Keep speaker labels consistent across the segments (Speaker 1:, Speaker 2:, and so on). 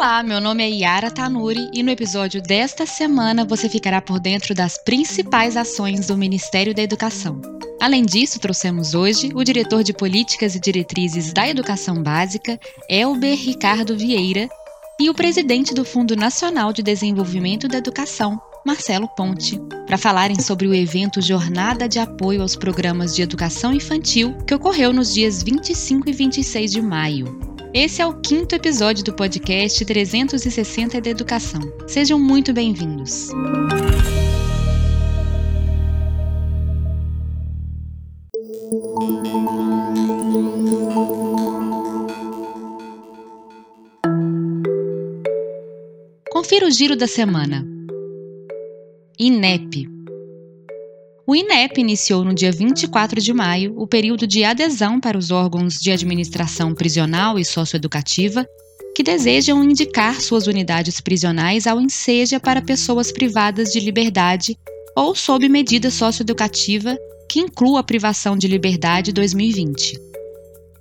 Speaker 1: Olá, meu nome é Yara Tanuri e no episódio desta semana você ficará por dentro das principais ações do Ministério da Educação. Além disso, trouxemos hoje o diretor de Políticas e Diretrizes da Educação Básica, Elber Ricardo Vieira, e o presidente do Fundo Nacional de Desenvolvimento da Educação, Marcelo Ponte, para falarem sobre o evento Jornada de Apoio aos Programas de Educação Infantil, que ocorreu nos dias 25 e 26 de maio. Esse é o quinto episódio do podcast 360 da Educação. Sejam muito bem-vindos. Confira o giro da semana. INEP o INEP iniciou no dia 24 de maio o período de adesão para os órgãos de administração prisional e socioeducativa que desejam indicar suas unidades prisionais ao Enseja para pessoas privadas de liberdade ou sob medida socioeducativa que inclua a privação de liberdade 2020.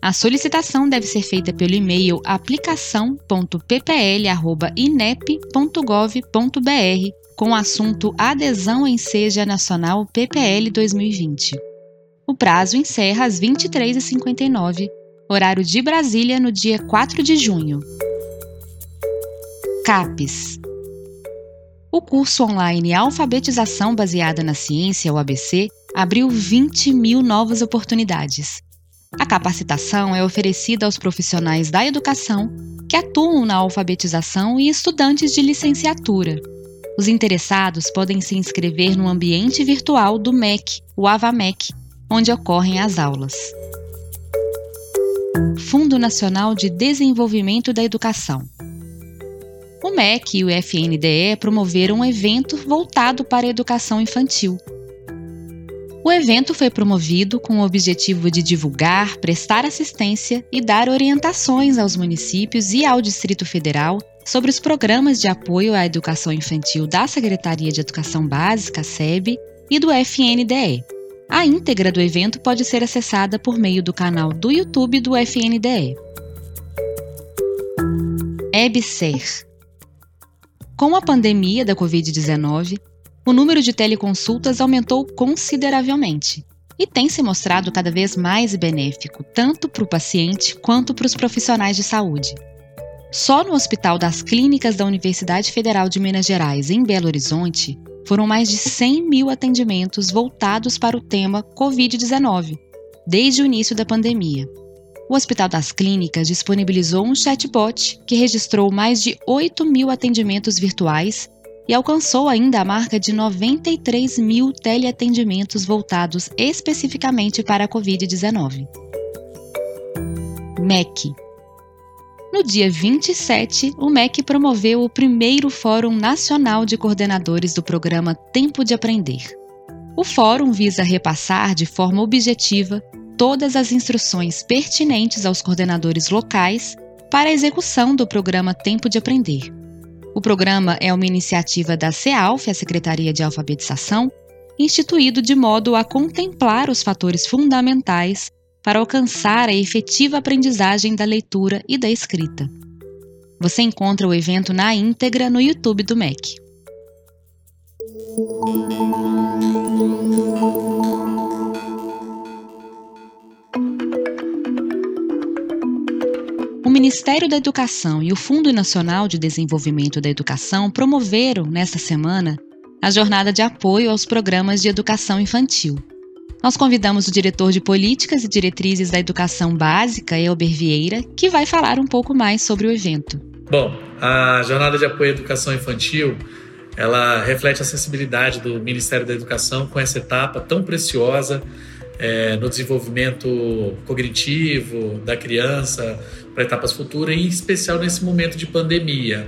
Speaker 1: A solicitação deve ser feita pelo e-mail aplicação.ppl.inep.gov.br com o assunto Adesão em Seja Nacional PPL 2020. O prazo encerra às 23h59, horário de Brasília, no dia 4 de junho. CAPES O curso online Alfabetização Baseada na Ciência, o ABC, abriu 20 mil novas oportunidades. A capacitação é oferecida aos profissionais da educação que atuam na alfabetização e estudantes de licenciatura. Os interessados podem se inscrever no ambiente virtual do MEC, o AVAMEC, onde ocorrem as aulas. Fundo Nacional de Desenvolvimento da Educação. O MEC e o FNDE promoveram um evento voltado para a educação infantil. O evento foi promovido com o objetivo de divulgar, prestar assistência e dar orientações aos municípios e ao Distrito Federal sobre os programas de apoio à educação infantil da Secretaria de Educação Básica, SEB, e do FNDE. A íntegra do evento pode ser acessada por meio do canal do YouTube do FNDE. EBSER Com a pandemia da Covid-19, o número de teleconsultas aumentou consideravelmente e tem se mostrado cada vez mais benéfico, tanto para o paciente quanto para os profissionais de saúde. Só no Hospital das Clínicas da Universidade Federal de Minas Gerais, em Belo Horizonte, foram mais de 100 mil atendimentos voltados para o tema Covid-19, desde o início da pandemia. O Hospital das Clínicas disponibilizou um chatbot que registrou mais de 8 mil atendimentos virtuais e alcançou ainda a marca de 93 mil teleatendimentos voltados especificamente para a Covid-19. MEC no dia 27, o MEC promoveu o primeiro Fórum Nacional de Coordenadores do programa Tempo de Aprender. O fórum visa repassar de forma objetiva todas as instruções pertinentes aos coordenadores locais para a execução do programa Tempo de Aprender. O programa é uma iniciativa da CEALF, a Secretaria de Alfabetização, instituído de modo a contemplar os fatores fundamentais para alcançar a efetiva aprendizagem da leitura e da escrita. Você encontra o evento na íntegra no YouTube do MEC. O Ministério da Educação e o Fundo Nacional de Desenvolvimento da Educação promoveram, nesta semana, a jornada de apoio aos programas de educação infantil, nós convidamos o diretor de Políticas e Diretrizes da Educação Básica, Elber Vieira, que vai falar um pouco mais sobre o evento.
Speaker 2: Bom, a Jornada de Apoio à Educação Infantil ela reflete a sensibilidade do Ministério da Educação com essa etapa tão preciosa é, no desenvolvimento cognitivo da criança para etapas futuras, em especial nesse momento de pandemia.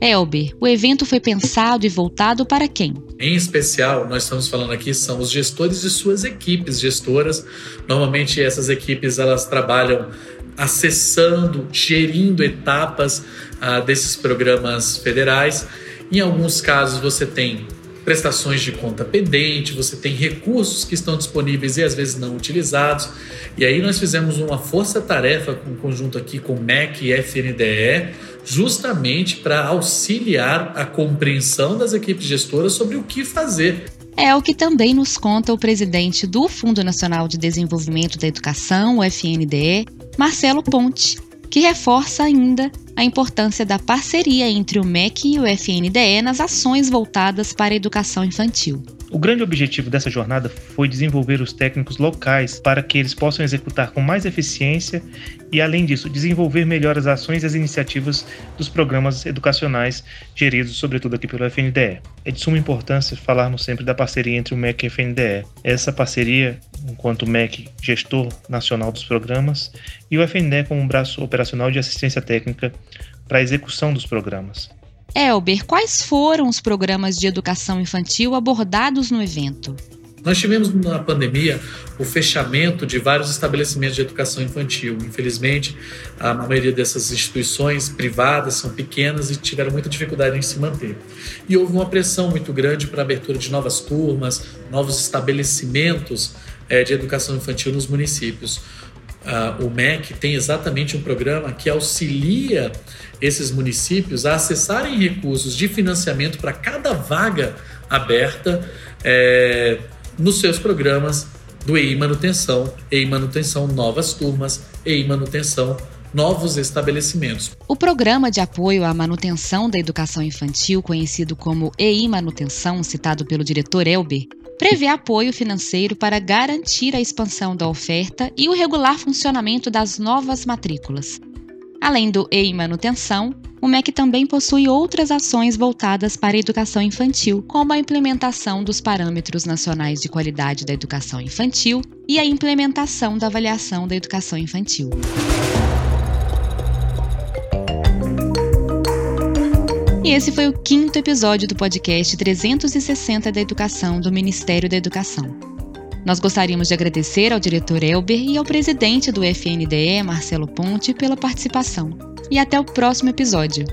Speaker 1: Elber, o evento foi pensado e voltado para quem?
Speaker 2: Em especial, nós estamos falando aqui são os gestores de suas equipes gestoras. Normalmente essas equipes elas trabalham acessando, gerindo etapas ah, desses programas federais. Em alguns casos você tem prestações de conta pendente, você tem recursos que estão disponíveis e às vezes não utilizados. E aí nós fizemos uma força-tarefa com conjunto aqui com MEC e FNDE, justamente para auxiliar a compreensão das equipes gestoras sobre o que fazer.
Speaker 1: É o que também nos conta o presidente do Fundo Nacional de Desenvolvimento da Educação, o FNDE, Marcelo Ponte, que reforça ainda a importância da parceria entre o MEC e o FNDE nas ações voltadas para a educação infantil.
Speaker 3: O grande objetivo dessa jornada foi desenvolver os técnicos locais para que eles possam executar com mais eficiência e, além disso, desenvolver melhor as ações e as iniciativas dos programas educacionais geridos, sobretudo aqui pelo FNDE. É de suma importância falarmos sempre da parceria entre o MEC e o FNDE. Essa parceria, enquanto MEC gestor nacional dos programas e o FNDE como um braço operacional de assistência técnica para a execução dos programas.
Speaker 1: Elber, quais foram os programas de educação infantil abordados no evento?
Speaker 2: Nós tivemos na pandemia o fechamento de vários estabelecimentos de educação infantil. Infelizmente, a maioria dessas instituições privadas são pequenas e tiveram muita dificuldade em se manter. E houve uma pressão muito grande para a abertura de novas turmas, novos estabelecimentos é, de educação infantil nos municípios. Uh, o MEC tem exatamente um programa que auxilia esses municípios a acessarem recursos de financiamento para cada vaga aberta é, nos seus programas do EI Manutenção, EI Manutenção Novas Turmas, EI Manutenção Novos Estabelecimentos.
Speaker 1: O programa de apoio à manutenção da educação infantil, conhecido como EI Manutenção, citado pelo diretor Elber, prevê apoio financeiro para garantir a expansão da oferta e o regular funcionamento das novas matrículas. Além do EI Manutenção, o MEC também possui outras ações voltadas para a educação infantil, como a implementação dos parâmetros nacionais de qualidade da educação infantil e a implementação da avaliação da educação infantil. E esse foi o quinto episódio do podcast 360 da Educação do Ministério da Educação. Nós gostaríamos de agradecer ao diretor Elber e ao presidente do FNDE, Marcelo Ponte, pela participação. E até o próximo episódio.